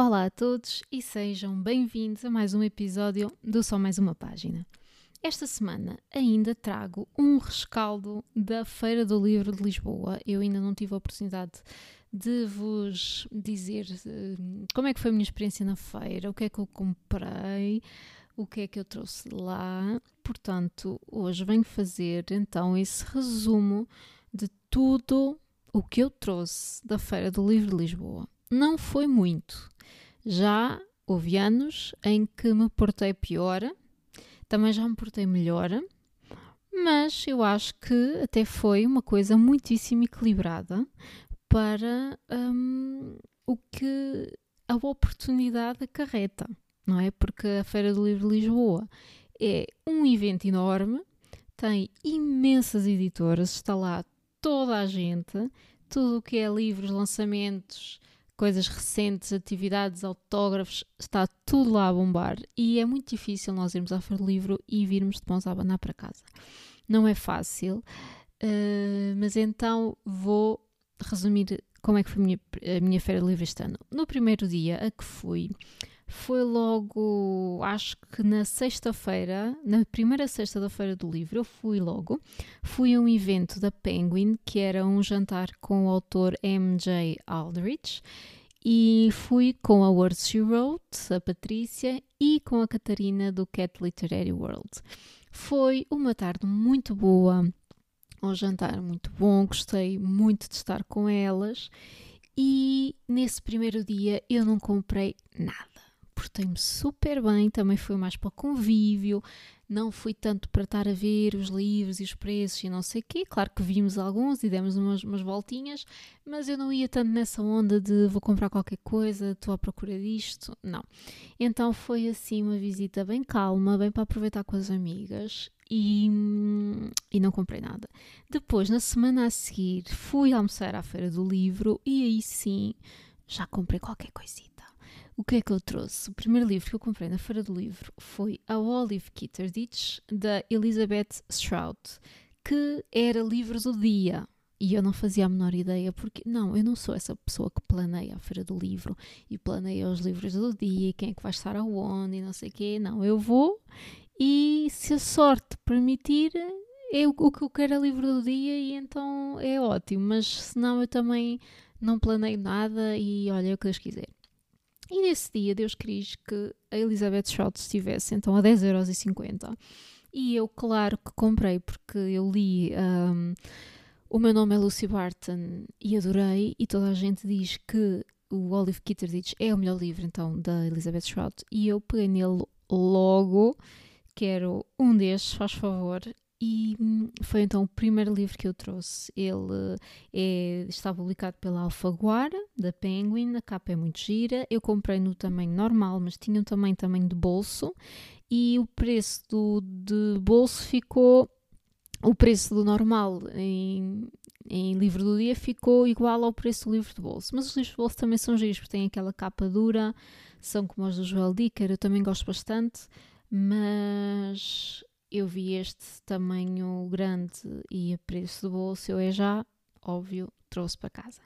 Olá a todos e sejam bem-vindos a mais um episódio do Só Mais Uma Página. Esta semana ainda trago um rescaldo da Feira do Livro de Lisboa. Eu ainda não tive a oportunidade de vos dizer uh, como é que foi a minha experiência na feira, o que é que eu comprei, o que é que eu trouxe lá. Portanto, hoje venho fazer então esse resumo de tudo o que eu trouxe da Feira do Livro de Lisboa. Não foi muito. Já houve anos em que me portei pior, também já me portei melhor, mas eu acho que até foi uma coisa muitíssimo equilibrada para um, o que a oportunidade acarreta, não é? Porque a Feira do Livro de Lisboa é um evento enorme, tem imensas editoras, está lá toda a gente, tudo o que é livros, lançamentos, coisas recentes, atividades, autógrafos, está tudo lá a bombar e é muito difícil nós irmos à Feira do Livro e virmos de mãos a abanar para casa. Não é fácil, uh, mas então vou resumir como é que foi a minha, a minha Feira do Livro este ano. No primeiro dia a que fui, foi logo, acho que na sexta-feira, na primeira sexta da Feira do Livro, eu fui logo. Fui a um evento da Penguin, que era um jantar com o autor M.J. Aldrich, e fui com a Words She Wrote, a Patrícia, e com a Catarina do Cat Literary World. Foi uma tarde muito boa, um jantar muito bom, gostei muito de estar com elas. E nesse primeiro dia eu não comprei nada portei-me super bem, também foi mais para o convívio, não fui tanto para estar a ver os livros e os preços e não sei o quê. Claro que vimos alguns e demos umas, umas voltinhas, mas eu não ia tanto nessa onda de vou comprar qualquer coisa, estou à procura disto. Não. Então foi assim uma visita bem calma, bem para aproveitar com as amigas e, e não comprei nada. Depois, na semana a seguir, fui almoçar à Feira do Livro e aí sim já comprei qualquer coisinha. O que é que eu trouxe? O primeiro livro que eu comprei na Feira do Livro foi A Olive Kitterditch, da Elizabeth Strout, que era livro do dia. E eu não fazia a menor ideia, porque não, eu não sou essa pessoa que planeia a Feira do Livro e planeia os livros do dia, quem é que vai estar aonde e não sei o quê. Não, eu vou e se a sorte permitir, é o, que eu quero é livro do dia e então é ótimo. Mas se não, eu também não planeio nada e olha o que Deus quiser. E nesse dia Deus quis que a Elizabeth Schultz estivesse então a 10,50€. E eu, claro que comprei, porque eu li um, O meu nome é Lucy Barton e adorei, e toda a gente diz que o Olive Kitterditch é o melhor livro então da Elizabeth Schultz. E eu peguei nele logo, quero um destes, faz favor, e hum, foi então o primeiro livro que eu trouxe. Ele é, está publicado pela Alfaguara, da Penguin, a capa é muito gira. Eu comprei no tamanho normal, mas tinha um tamanho, tamanho de bolso. E o preço do, de bolso ficou. O preço do normal em, em livro do dia ficou igual ao preço do livro de bolso. Mas os livros de bolso também são giros, porque têm aquela capa dura, são como os do Joel Dicker, eu também gosto bastante. Mas eu vi este tamanho grande e a preço do bolso, eu é já, óbvio, trouxe para casa.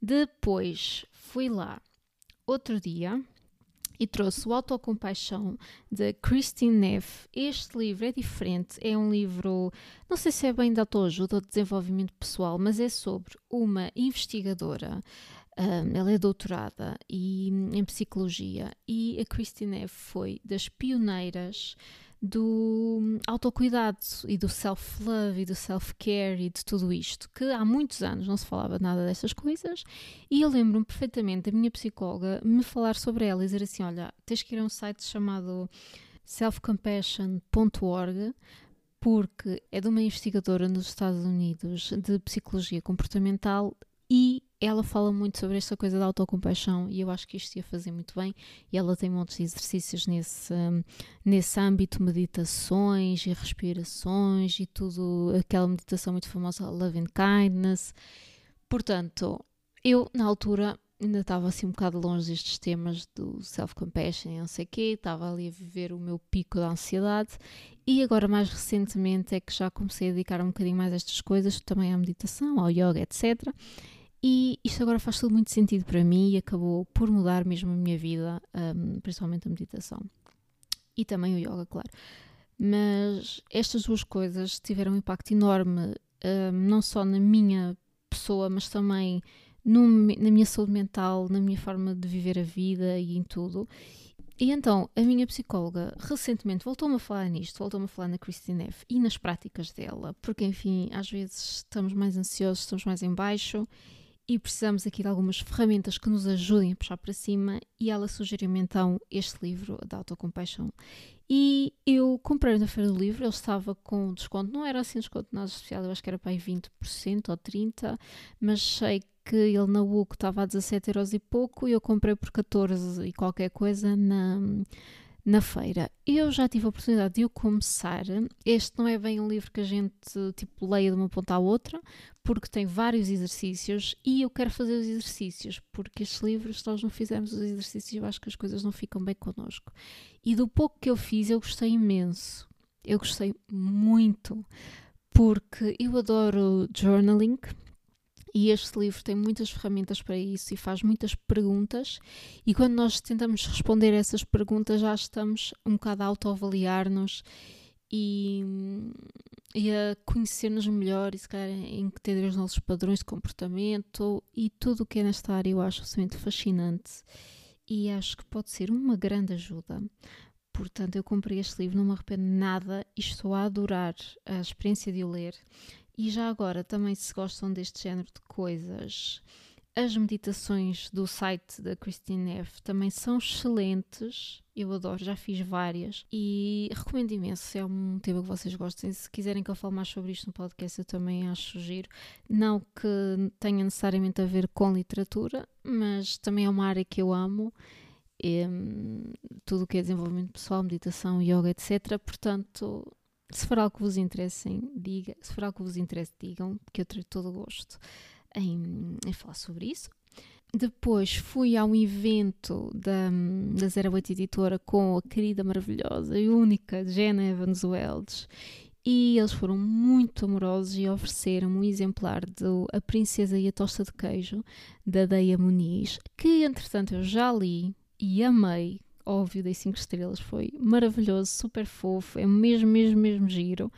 Depois fui lá outro dia e trouxe o Autocompaixão de Christine Neff. Este livro é diferente, é um livro, não sei se é bem de autoajuda ou de desenvolvimento pessoal, mas é sobre uma investigadora. Um, ela é doutorada e, em psicologia e a Christine Neff foi das pioneiras do autocuidado e do self-love e do self-care e de tudo isto, que há muitos anos não se falava nada dessas coisas, e eu lembro-me perfeitamente da minha psicóloga me falar sobre ela e dizer assim: olha, tens que ir a um site chamado selfcompassion.org porque é de uma investigadora nos Estados Unidos de psicologia comportamental e ela fala muito sobre esta coisa da autocompaixão e eu acho que isto ia fazer muito bem. E ela tem muitos exercícios nesse, um, nesse âmbito, meditações e respirações e tudo, aquela meditação muito famosa, Love and Kindness. Portanto, eu na altura ainda estava assim um bocado longe destes temas do self-compassion e não sei o quê, estava ali a viver o meu pico da ansiedade e agora mais recentemente é que já comecei a dedicar um bocadinho mais a estas coisas, também à meditação, ao yoga, etc. E isto agora faz tudo muito sentido para mim e acabou por mudar mesmo a minha vida, um, principalmente a meditação. E também o yoga, claro. Mas estas duas coisas tiveram um impacto enorme, um, não só na minha pessoa, mas também no, na minha saúde mental, na minha forma de viver a vida e em tudo. E então, a minha psicóloga recentemente voltou-me a falar nisto, voltou-me a falar na Christine F. e nas práticas dela, porque enfim, às vezes estamos mais ansiosos, estamos mais em baixo e precisamos aqui de algumas ferramentas que nos ajudem a puxar para cima e ela sugeriu-me então este livro da Autocompassion e eu comprei na feira do livro, ele estava com desconto, não era assim desconto nada especial, eu acho que era para aí 20% ou 30%, mas sei que ele na UC estava a 17 euros e pouco e eu comprei por 14 e qualquer coisa na, na feira. Eu já tive a oportunidade de o começar. Este não é bem um livro que a gente tipo leia de uma ponta à outra, porque tem vários exercícios e eu quero fazer os exercícios, porque estes livros, se nós não fizermos os exercícios, eu acho que as coisas não ficam bem connosco. E do pouco que eu fiz, eu gostei imenso. Eu gostei muito, porque eu adoro journaling, e este livro tem muitas ferramentas para isso e faz muitas perguntas. E quando nós tentamos responder essas perguntas, já estamos um bocado a autoavaliar-nos e, e a conhecer-nos melhor e se calhar entender os nossos padrões de comportamento e tudo o que é nesta área eu acho absolutamente fascinante e acho que pode ser uma grande ajuda. Portanto, eu comprei este livro, não me arrependo nada e estou a adorar a experiência de o ler. E já agora, também se gostam deste género de coisas, as meditações do site da Christine F também são excelentes. Eu adoro, já fiz várias e recomendo imenso. Se é um tema que vocês gostem, se quiserem que eu fale mais sobre isto no podcast, eu também acho giro. Não que tenha necessariamente a ver com literatura, mas também é uma área que eu amo. E, tudo o que é desenvolvimento pessoal, meditação, yoga, etc. Portanto, se for algo que vos interesse, diga, se for algo que vos interesse, digam, que eu terei todo o gosto em, em falar sobre isso. Depois fui a um evento da, da 08 Editora com a querida, maravilhosa e única Jenna Evans Wells e eles foram muito amorosos e ofereceram um exemplar de A Princesa e a Tosta de Queijo da Deia Muniz, que entretanto eu já li e amei óbvio, dei 5 estrelas, foi maravilhoso, super fofo, é mesmo, mesmo, mesmo giro.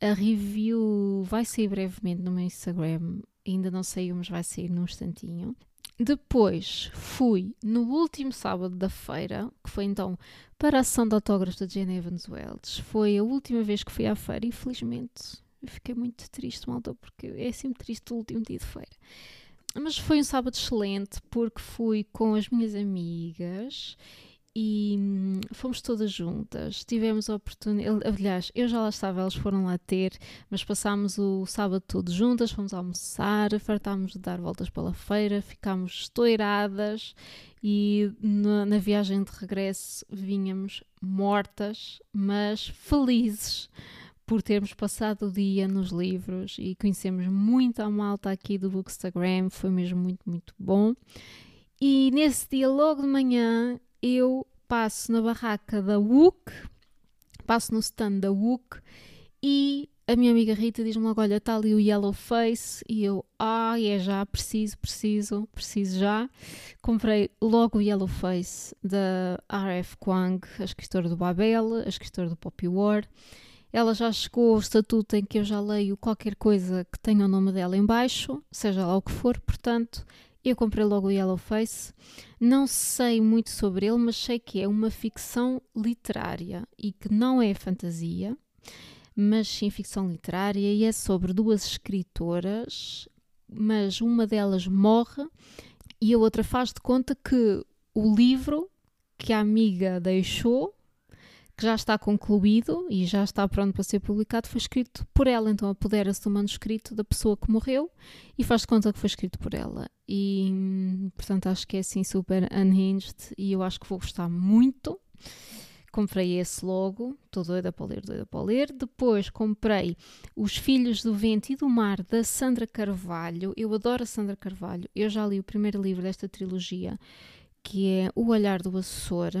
A review vai sair brevemente no meu Instagram, ainda não saiu, mas vai sair num instantinho. Depois fui no último sábado da feira, que foi então para a ação de autógrafos da Jane Evans Wells. Foi a última vez que fui à feira, infelizmente. Eu fiquei muito triste, malta, porque é sempre triste o último dia de feira. Mas foi um sábado excelente porque fui com as minhas amigas e hum, fomos todas juntas. Tivemos a oportunidade, aliás, eu já lá estava, elas foram lá ter, mas passámos o sábado todo juntas, fomos almoçar, fartámos de dar voltas pela feira, ficámos estouradas e na, na viagem de regresso vinhamos mortas, mas felizes por termos passado o dia nos livros e conhecemos muito a malta aqui do Bookstagram, foi mesmo muito, muito bom. E nesse dia, logo de manhã, eu passo na barraca da WUC, passo no stand da WUC e a minha amiga Rita diz-me logo: Olha, está ali o Yellow Face. E eu, ah, é já, preciso, preciso, preciso já. Comprei logo o Yellow Face da R.F. Kwang, a escritora do Babel, a escritora do Poppy War. Ela já chegou ao estatuto em que eu já leio qualquer coisa que tenha o nome dela em baixo, seja lá o que for, portanto, eu comprei logo o Yellow Face. Não sei muito sobre ele, mas sei que é uma ficção literária e que não é fantasia, mas sim ficção literária e é sobre duas escritoras, mas uma delas morre e a outra faz de conta que o livro que a amiga deixou que já está concluído e já está pronto para ser publicado, foi escrito por ela. Então apodera-se do manuscrito da pessoa que morreu e faz conta que foi escrito por ela. E portanto acho que é assim super unhinged e eu acho que vou gostar muito. Comprei esse logo, estou doida para ler, doida para ler. Depois comprei Os Filhos do Vento e do Mar, da Sandra Carvalho. Eu adoro a Sandra Carvalho. Eu já li o primeiro livro desta trilogia, que é O Olhar do Açor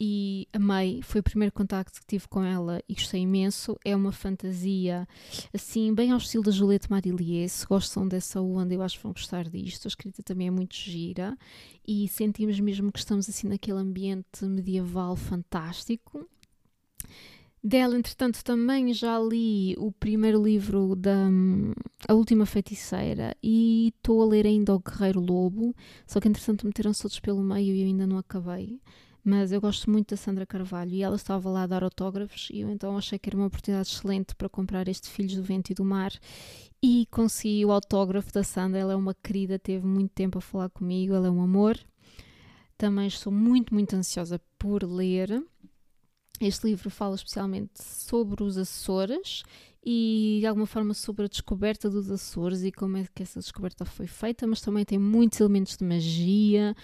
e amei. Foi o primeiro contacto que tive com ela e gostei imenso. É uma fantasia assim, bem ao estilo da Juliette Marillier. Se gostam dessa onda, eu acho que vão gostar disto. A escrita também é muito gira e sentimos mesmo que estamos assim naquele ambiente medieval fantástico. Dela, entretanto, também já li o primeiro livro da A Última Feiticeira e estou a ler ainda O Guerreiro Lobo, só que entretanto meteram-se outros pelo meio e eu ainda não acabei. Mas eu gosto muito da Sandra Carvalho e ela estava lá a dar autógrafos e eu então achei que era uma oportunidade excelente para comprar este Filhos do Vento e do Mar e consegui o autógrafo da Sandra. Ela é uma querida, teve muito tempo a falar comigo, ela é um amor. Também estou muito, muito ansiosa por ler. Este livro fala especialmente sobre os Açores e de alguma forma sobre a descoberta dos Açores e como é que essa descoberta foi feita, mas também tem muitos elementos de magia,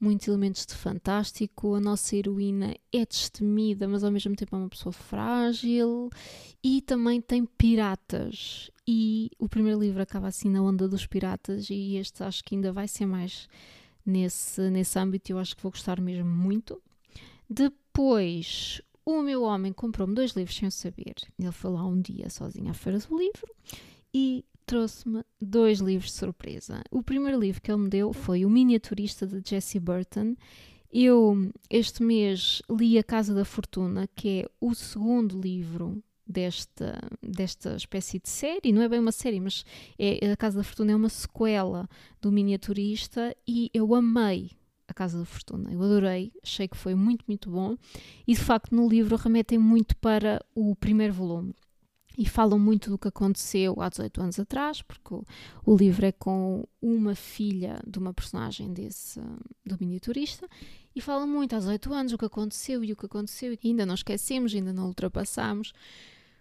muitos elementos de fantástico. A nossa heroína é destemida, mas ao mesmo tempo é uma pessoa frágil e também tem piratas. E o primeiro livro acaba assim na onda dos piratas e este acho que ainda vai ser mais nesse, nesse âmbito. Eu acho que vou gostar mesmo muito. Depois, o meu homem comprou-me dois livros sem eu saber. Ele foi lá um dia sozinho à feira do livro e trouxe-me dois livros de surpresa. O primeiro livro que ele me deu foi O Miniaturista de Jessie Burton. Eu, este mês, li A Casa da Fortuna, que é o segundo livro desta, desta espécie de série. Não é bem uma série, mas é, A Casa da Fortuna é uma sequela do Miniaturista e eu amei a Casa da Fortuna. Eu adorei, achei que foi muito, muito bom. E de facto, no livro remetem muito para o primeiro volume. E falam muito do que aconteceu há 18 anos atrás, porque o, o livro é com uma filha de uma personagem desse, do miniaturista, e falam muito há 18 anos o que aconteceu e o que aconteceu, e ainda não esquecemos, ainda não ultrapassamos.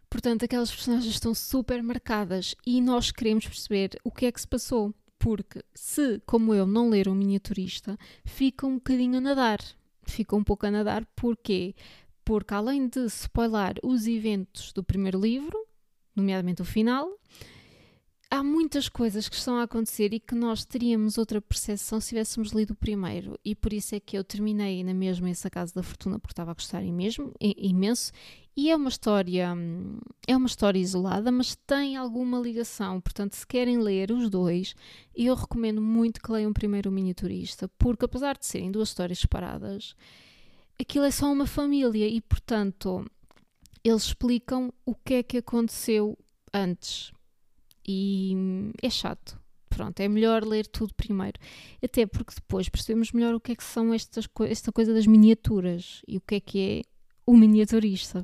Portanto, aquelas personagens estão super marcadas e nós queremos perceber o que é que se passou porque se, como eu, não ler um miniaturista, fica um bocadinho a nadar. Fica um pouco a nadar, porquê? Porque além de spoiler os eventos do primeiro livro, nomeadamente o final, há muitas coisas que estão a acontecer e que nós teríamos outra percepção se tivéssemos lido o primeiro. E por isso é que eu terminei na mesma essa Casa da Fortuna, porque estava a gostar imenso, imenso e é uma história, hum, é uma história isolada, mas tem alguma ligação. Portanto, se querem ler os dois, eu recomendo muito que leiam primeiro o Miniaturista, porque apesar de serem duas histórias separadas, aquilo é só uma família e, portanto, eles explicam o que é que aconteceu antes. E é chato. Pronto, é melhor ler tudo primeiro. Até porque depois percebemos melhor o que é que são estas, esta coisa das miniaturas e o que é que é o miniaturista.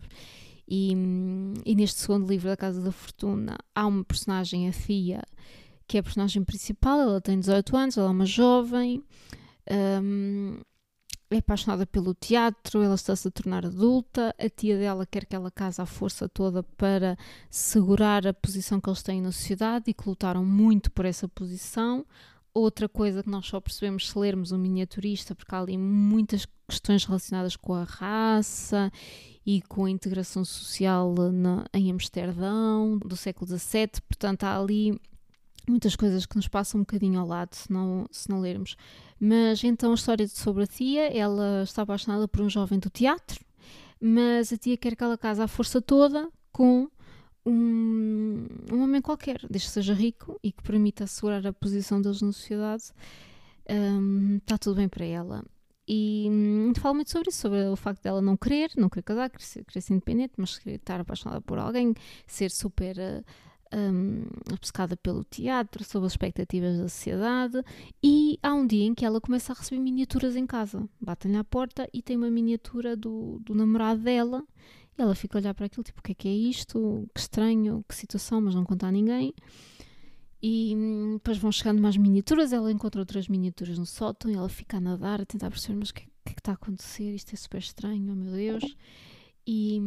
E, e, neste segundo livro da Casa da Fortuna há uma personagem, a Fia, que é a personagem principal. Ela tem 18 anos, ela é uma jovem, um, é apaixonada pelo teatro, ela está-se a tornar adulta. A tia dela quer que ela case à força toda para segurar a posição que eles têm na sociedade e que lutaram muito por essa posição. Outra coisa que nós só percebemos se lermos um miniaturista, porque há ali muitas questões relacionadas com a raça e com a integração social na, em Amsterdão do século XVII, portanto há ali muitas coisas que nos passam um bocadinho ao lado se não, se não lermos. Mas então a história sobre a tia, ela está apaixonada por um jovem do teatro, mas a tia quer que ela case à força toda com um, um homem qualquer, desde que seja rico e que permita assegurar a posição deles na sociedade, um, está tudo bem para ela. E hum, fala muito sobre isso, sobre o facto dela não querer, não querer casar, querer ser, querer ser independente, mas querer estar apaixonada por alguém, ser super uh, um, obcecada pelo teatro, sobre as expectativas da sociedade. E há um dia em que ela começa a receber miniaturas em casa. Batem-lhe à porta e tem uma miniatura do, do namorado dela e ela fica a olhar para aquilo, tipo, o que é que é isto? Que estranho, que situação, mas não conta a ninguém. E hum, depois vão chegando mais miniaturas, ela encontra outras miniaturas no sótão e ela fica a nadar, a tentar perceber, mas o que, que, é que está a acontecer? Isto é super estranho, oh meu Deus. E,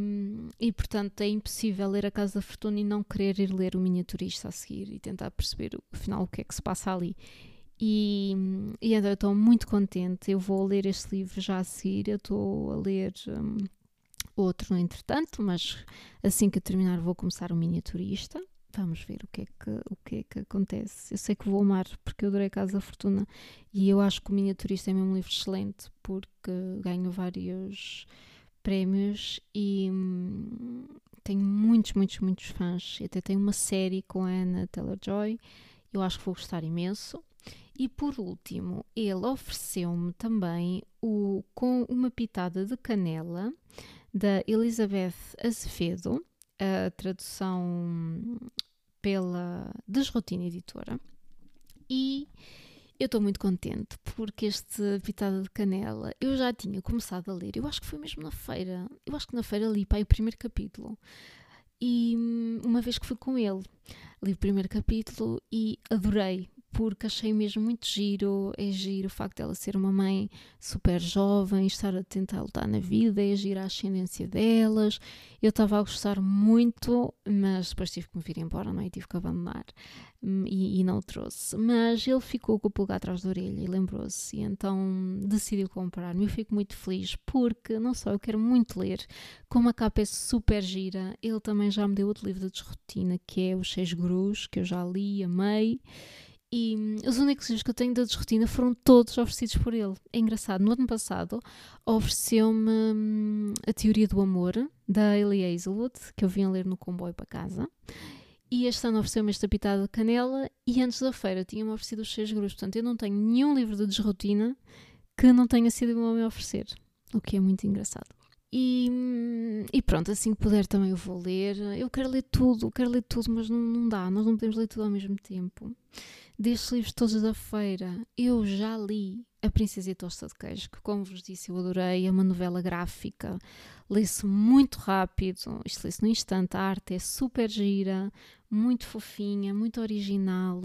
e portanto é impossível ler A Casa da Fortuna e não querer ir ler o miniaturista a seguir e tentar perceber afinal o que é que se passa ali. E, e então eu estou muito contente. Eu vou ler este livro já a seguir. Eu estou a ler outro no entretanto, mas assim que eu terminar vou começar o miniaturista. vamos ver o que, é que, o que é que acontece. Eu sei que vou amar, porque eu adorei Casa da Fortuna e eu acho que o Miniaturista é mesmo um livro excelente, porque ganho vários prémios e hum, tenho muitos, muitos, muitos fãs. Eu até tenho uma série com a Anna Taylor-Joy, eu acho que vou gostar imenso. E por último, ele ofereceu-me também o com uma pitada de canela da Elizabeth Azevedo, a tradução pela Desrotina Editora. E eu estou muito contente porque este Pitada de Canela eu já tinha começado a ler, eu acho que foi mesmo na feira, eu acho que na feira li para o primeiro capítulo. E hum, uma vez que fui com ele, li o primeiro capítulo e adorei, porque achei mesmo muito giro. É giro o facto dela ser uma mãe super jovem, estar a tentar lutar na vida, é giro a ascendência delas. Eu estava a gostar muito, mas depois tive que me vir embora, não é? Tive que abandonar hum, e, e não o trouxe. Mas ele ficou com o pulgar atrás da orelha e lembrou-se, e então decidiu comprar-me. Eu fico muito feliz porque, não só eu quero muito ler, como a capa é super gira, ele também já me deu outro livro de desrotina que é Os Seis Gurus, que eu já li, amei. E hum, os únicos livros que eu tenho da desrotina foram todos oferecidos por ele. É engraçado, no ano passado ofereceu-me hum, A Teoria do Amor, da Ellie Hazelwood, que eu vim ler no comboio para casa. E este ano ofereceu-me esta pitada de canela e antes da feira tinha-me oferecido os seis grupos. Portanto, eu não tenho nenhum livro de desrotina que não tenha sido um homem a oferecer, o que é muito engraçado. E, e, pronto, assim que puder também eu vou ler. Eu quero ler tudo, quero ler tudo, mas não, não dá, nós não podemos ler tudo ao mesmo tempo destes livros todos da feira, eu já li A Princesa e Tosta de Queijo, que, como vos disse, eu adorei. É uma novela gráfica, lê-se muito rápido, isto lê-se no instante. A arte é super gira, muito fofinha, muito original.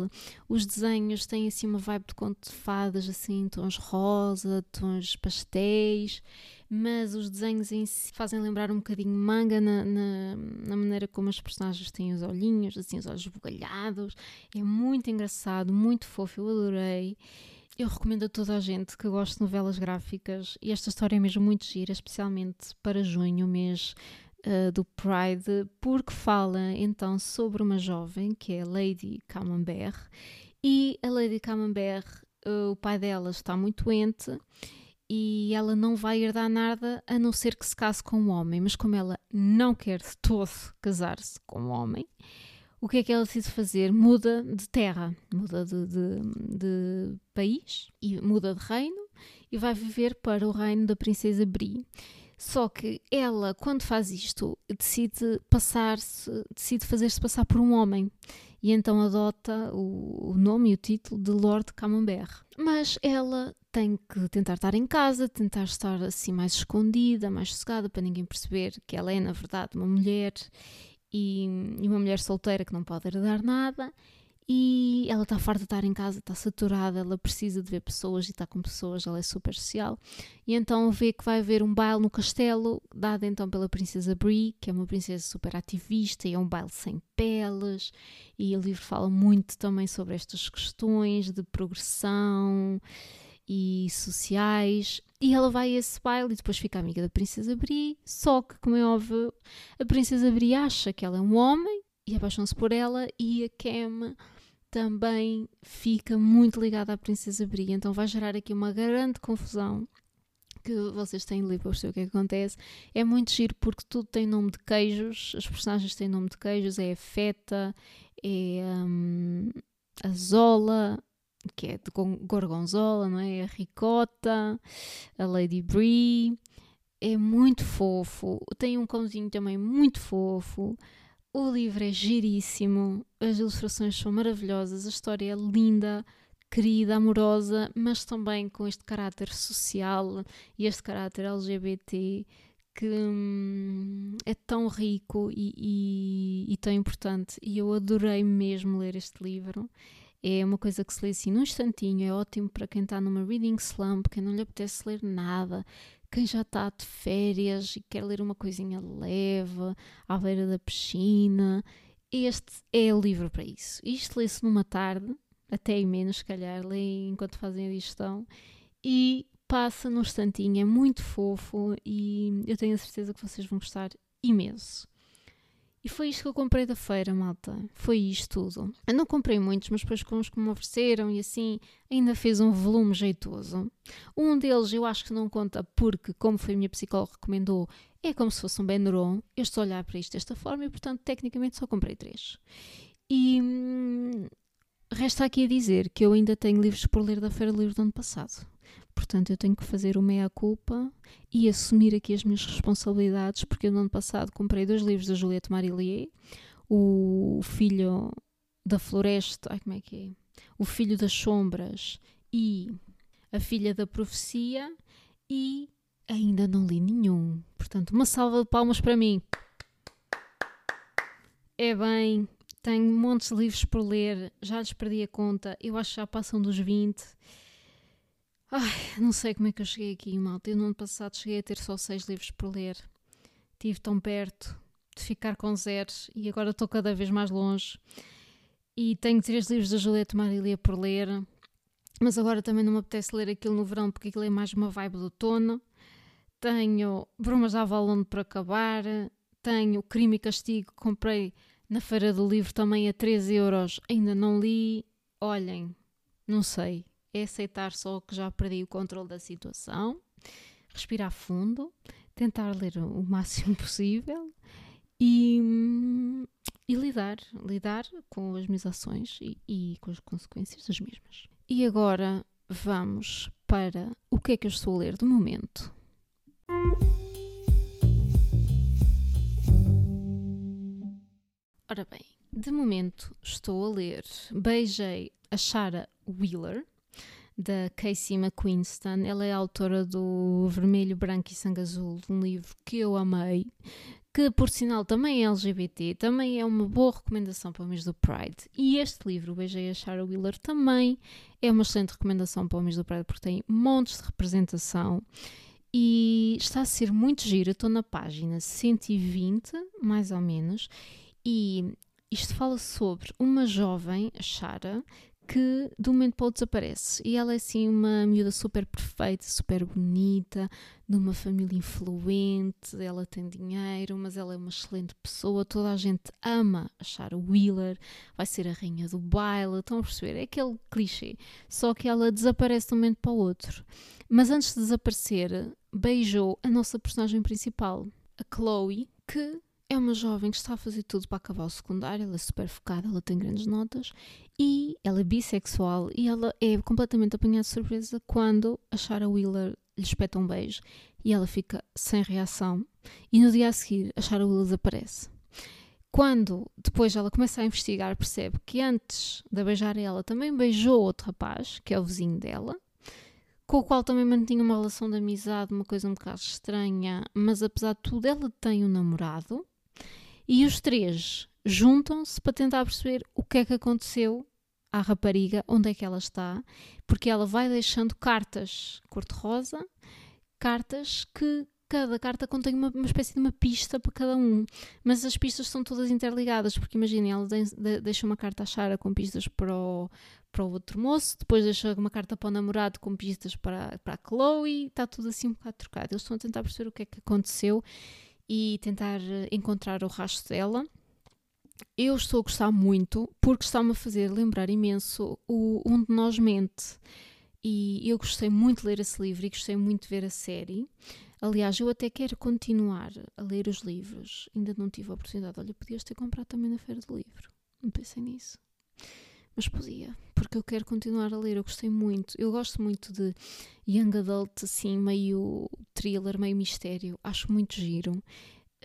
Os desenhos têm assim uma vibe de conto de fadas, assim, tons rosa, tons pastéis mas os desenhos em si fazem lembrar um bocadinho manga na, na, na, maneira como as personagens têm os olhinhos, assim, os olhos bugalhados. É muito engraçado, muito fofo, eu adorei. Eu recomendo a toda a gente que goste de novelas gráficas e esta história é mesmo muito gira, especialmente para junho, mês uh, do Pride, porque fala então sobre uma jovem que é Lady Camembert e a Lady Camembert, uh, o pai dela está muito doente e ela não vai herdar nada a não ser que se case com um homem. Mas como ela não quer de todo casar-se com um homem, o que é que ela decide fazer? Muda de terra, muda de, de, de, país e muda de reino e vai viver para o reino da princesa Bri. Só que ela, quando faz isto, decide passar-se, decide fazer-se passar por um homem e então adota o, o nome e o título de Lord Camembert. Mas ela tem que tentar estar em casa, tentar estar assim mais escondida, mais sossegada, para ninguém perceber que ela é, na verdade, uma mulher e, e uma mulher solteira que não pode herdar nada e ela está farta de estar em casa, está saturada, ela precisa de ver pessoas e está com pessoas, ela é super social. E então vê que vai haver um baile no castelo, dado então pela princesa Brie, que é uma princesa super ativista e é um baile sem peles. E o livro fala muito também sobre estas questões de progressão e sociais. E ela vai a esse baile e depois fica amiga da princesa Brie, só que, como é óbvio, a princesa Brie acha que ela é um homem e apaixona-se por ela e a Cam também fica muito ligada à Princesa Bria, então vai gerar aqui uma grande confusão que vocês têm de ler para perceber o que, é que acontece. É muito giro porque tudo tem nome de queijos, as personagens têm nome de queijos, é a feta, é um, a zola, que é de gorgonzola, não é? A ricota, a Lady Brie, é muito fofo. Tem um cãozinho também muito fofo. O livro é giríssimo, as ilustrações são maravilhosas, a história é linda, querida, amorosa, mas também com este caráter social e este caráter LGBT que hum, é tão rico e, e, e, tão importante. E eu adorei mesmo ler este livro. É uma coisa que se lê assim num instantinho, é ótimo para quem está numa reading slump, quem não lhe apetece ler nada, quem já está de férias e quer ler uma coisinha leve, à beira da piscina, este é o livro para isso. Isto lê-se numa tarde, até em menos, se calhar, lê enquanto fazem a digestão, e passa num instantinho, é muito fofo e eu tenho a certeza que vocês vão gostar imenso. E foi isto que eu comprei da feira, malta. Foi isto tudo. Eu não comprei muitos, mas depois com os que me ofereceram e assim, ainda fez um volume jeitoso. Um deles eu acho que não conta porque, como foi a minha psicóloga recomendou, é como se fosse um Benuron. Eu estou a olhar para isto desta forma e, portanto, tecnicamente só comprei três. E hum, resta aqui a dizer que eu ainda tenho livros por ler da Feira de Livros do ano passado. Portanto, eu tenho que fazer o meia-culpa e assumir aqui as minhas responsabilidades, porque eu no ano passado comprei dois livros da Juliette Marillier, o Filho da Floresta, ai como é que é? O Filho das Sombras e A Filha da Profecia e ainda não li nenhum. Portanto, uma salva de palmas para mim. É bem, tenho montes de livros por ler, já lhes perdi a conta, eu acho que já passam dos 20 Ai, não sei como é que eu cheguei aqui, malta. Eu no ano passado cheguei a ter só seis livros por ler. Estive tão perto de ficar com zeros e agora estou cada vez mais longe. E tenho três livros da Juliette Marilia por ler, mas agora também não me apetece ler aquilo no verão porque aquilo é mais uma vibe do outono. Tenho Brumas da Avalon para acabar. Tenho Crime e Castigo, comprei na Feira do Livro também a 13 euros, ainda não li. Olhem, não sei é aceitar só que já perdi o controle da situação, respirar fundo, tentar ler o máximo possível e, e lidar, lidar com as minhas ações e, e com as consequências das mesmas. E agora vamos para o que é que eu estou a ler de momento. Ora bem, de momento estou a ler Beijei a Shara Wheeler, da Casey McQueenston. Ela é autora do Vermelho, Branco e Sangue Azul, um livro que eu amei, que por sinal também é LGBT, também é uma boa recomendação para o mês do Pride. E este livro, Beijei a Shara Wheeler, também é uma excelente recomendação para o mês do Pride, porque tem montes de representação e está a ser muito giro. Estou na página 120, mais ou menos, e isto fala sobre uma jovem, Shara, que de um momento para o outro desaparece. E ela é assim uma miúda super perfeita, super bonita, de uma família influente, ela tem dinheiro, mas ela é uma excelente pessoa, toda a gente ama achar o Wheeler, vai ser a rainha do baile, estão a perceber? É aquele clichê. Só que ela desaparece de um momento para o outro. Mas antes de desaparecer, beijou a nossa personagem principal, a Chloe, que é uma jovem que está a fazer tudo para acabar o secundário, ela é super focada, ela tem grandes notas e ela é bissexual e ela é completamente apanhada de surpresa quando a Shara Wheeler lhe espeta um beijo e ela fica sem reação e no dia a seguir a Shara Wheeler desaparece. Quando depois ela começa a investigar, percebe que antes de beijar ela também beijou outro rapaz, que é o vizinho dela, com o qual também mantinha uma relação de amizade, uma coisa um bocado estranha, mas apesar de tudo, ela tem um namorado e os três juntam-se para tentar perceber o que é que aconteceu à rapariga, onde é que ela está, porque ela vai deixando cartas cor-de-rosa, cartas que cada carta contém uma, uma, espécie de uma pista para cada um, mas as pistas são todas interligadas, porque imaginem, ela de, deixa uma carta à Chara com pistas para o, para o outro moço, depois deixa uma carta para o namorado com pistas para, para a Chloe, está tudo assim um bocado trocado. Eles estão a tentar perceber o que é que aconteceu e tentar eh, encontrar o rastro dela. Eu estou a gostar muito porque está-me a fazer lembrar imenso o Um de Nós Mente. E eu gostei muito de ler esse livro e gostei muito de ver a série. Aliás, eu até quero continuar a ler os livros. Ainda não tive a oportunidade. Olha, podias ter comprado também na Feira do Livro. Não pensei nisso. Mas podia, porque eu quero continuar a ler. Eu gostei muito. Eu gosto muito de young adult, assim, meio thriller, meio mistério. Acho muito giro.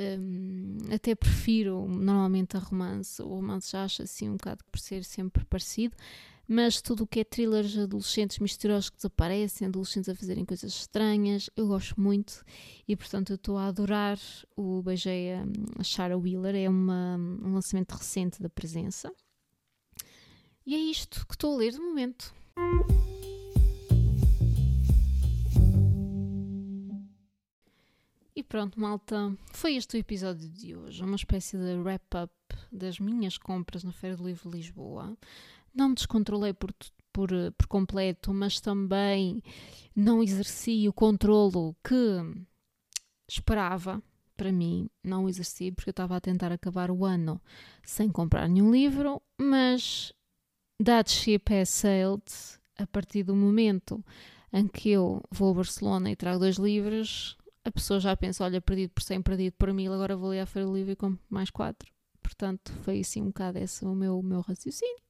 Um, até prefiro normalmente a romance. O romance já acho assim um bocado por ser sempre parecido. Mas tudo o que é thrillers adolescentes misteriosos que desaparecem, adolescentes a fazerem coisas estranhas, eu gosto muito e portanto eu estou a adorar o Beijei a Shara Wheeler, é uma, um lançamento recente da presença. E é isto que estou a ler de momento. E pronto, malta, foi este o episódio de hoje, uma espécie de wrap-up das minhas compras na Feira do Livro de Lisboa. Não me descontrolei por, por, por completo, mas também não exerci o controlo que esperava para mim não exerci porque eu estava a tentar acabar o ano sem comprar nenhum livro, mas that ship has sailed a partir do momento em que eu vou a Barcelona e trago dois livros, a pessoa já pensa, olha, perdido por 100, perdido por mil, agora vou ali à Feira do Livro e compro mais quatro. Portanto, foi assim um bocado esse o meu, o meu raciocínio.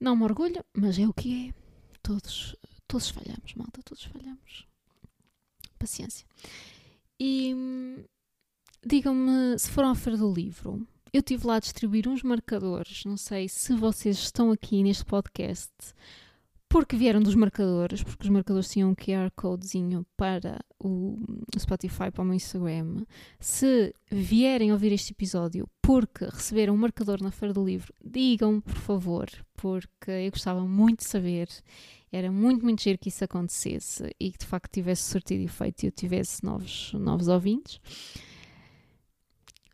Não me orgulho, mas é o que é. Todos, todos falhamos, malta, todos falhamos. Paciência. E digam-me se foram à Feira do Livro. Eu tive lá a distribuir uns marcadores. Não sei se vocês estão aqui neste podcast porque vieram dos marcadores, porque os marcadores tinham um QR Codezinho para o Spotify, para o meu Instagram. Se vierem ouvir este episódio porque receberam um marcador na Feira do Livro, digam por favor, porque eu gostava muito de saber. Era muito, muito giro que isso acontecesse e que de facto tivesse sortido efeito e eu tivesse novos, novos ouvintes.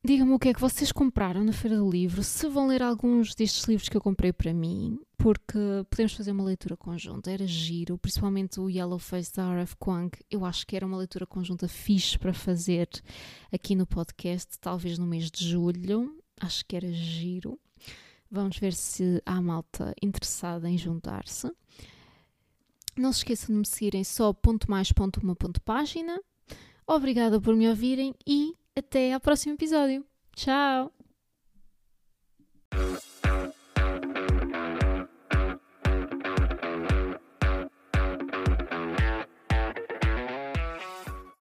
Digam-me o que é que vocês compraram na Feira do Livro, se vão ler alguns destes livros que eu comprei para mim, porque podemos fazer uma leitura conjunta. Era giro, principalmente o Yellow Face da R.F. Kwang. Eu acho que era uma leitura conjunta fixe para fazer aqui no podcast, talvez no mês de julho. Acho que era giro. Vamos ver se há malta interessada em juntar-se. Não se esqueçam de me seguirem só ponto mais ponto uma ponto página. Obrigada por me ouvirem e até ao próximo episódio. Tchau!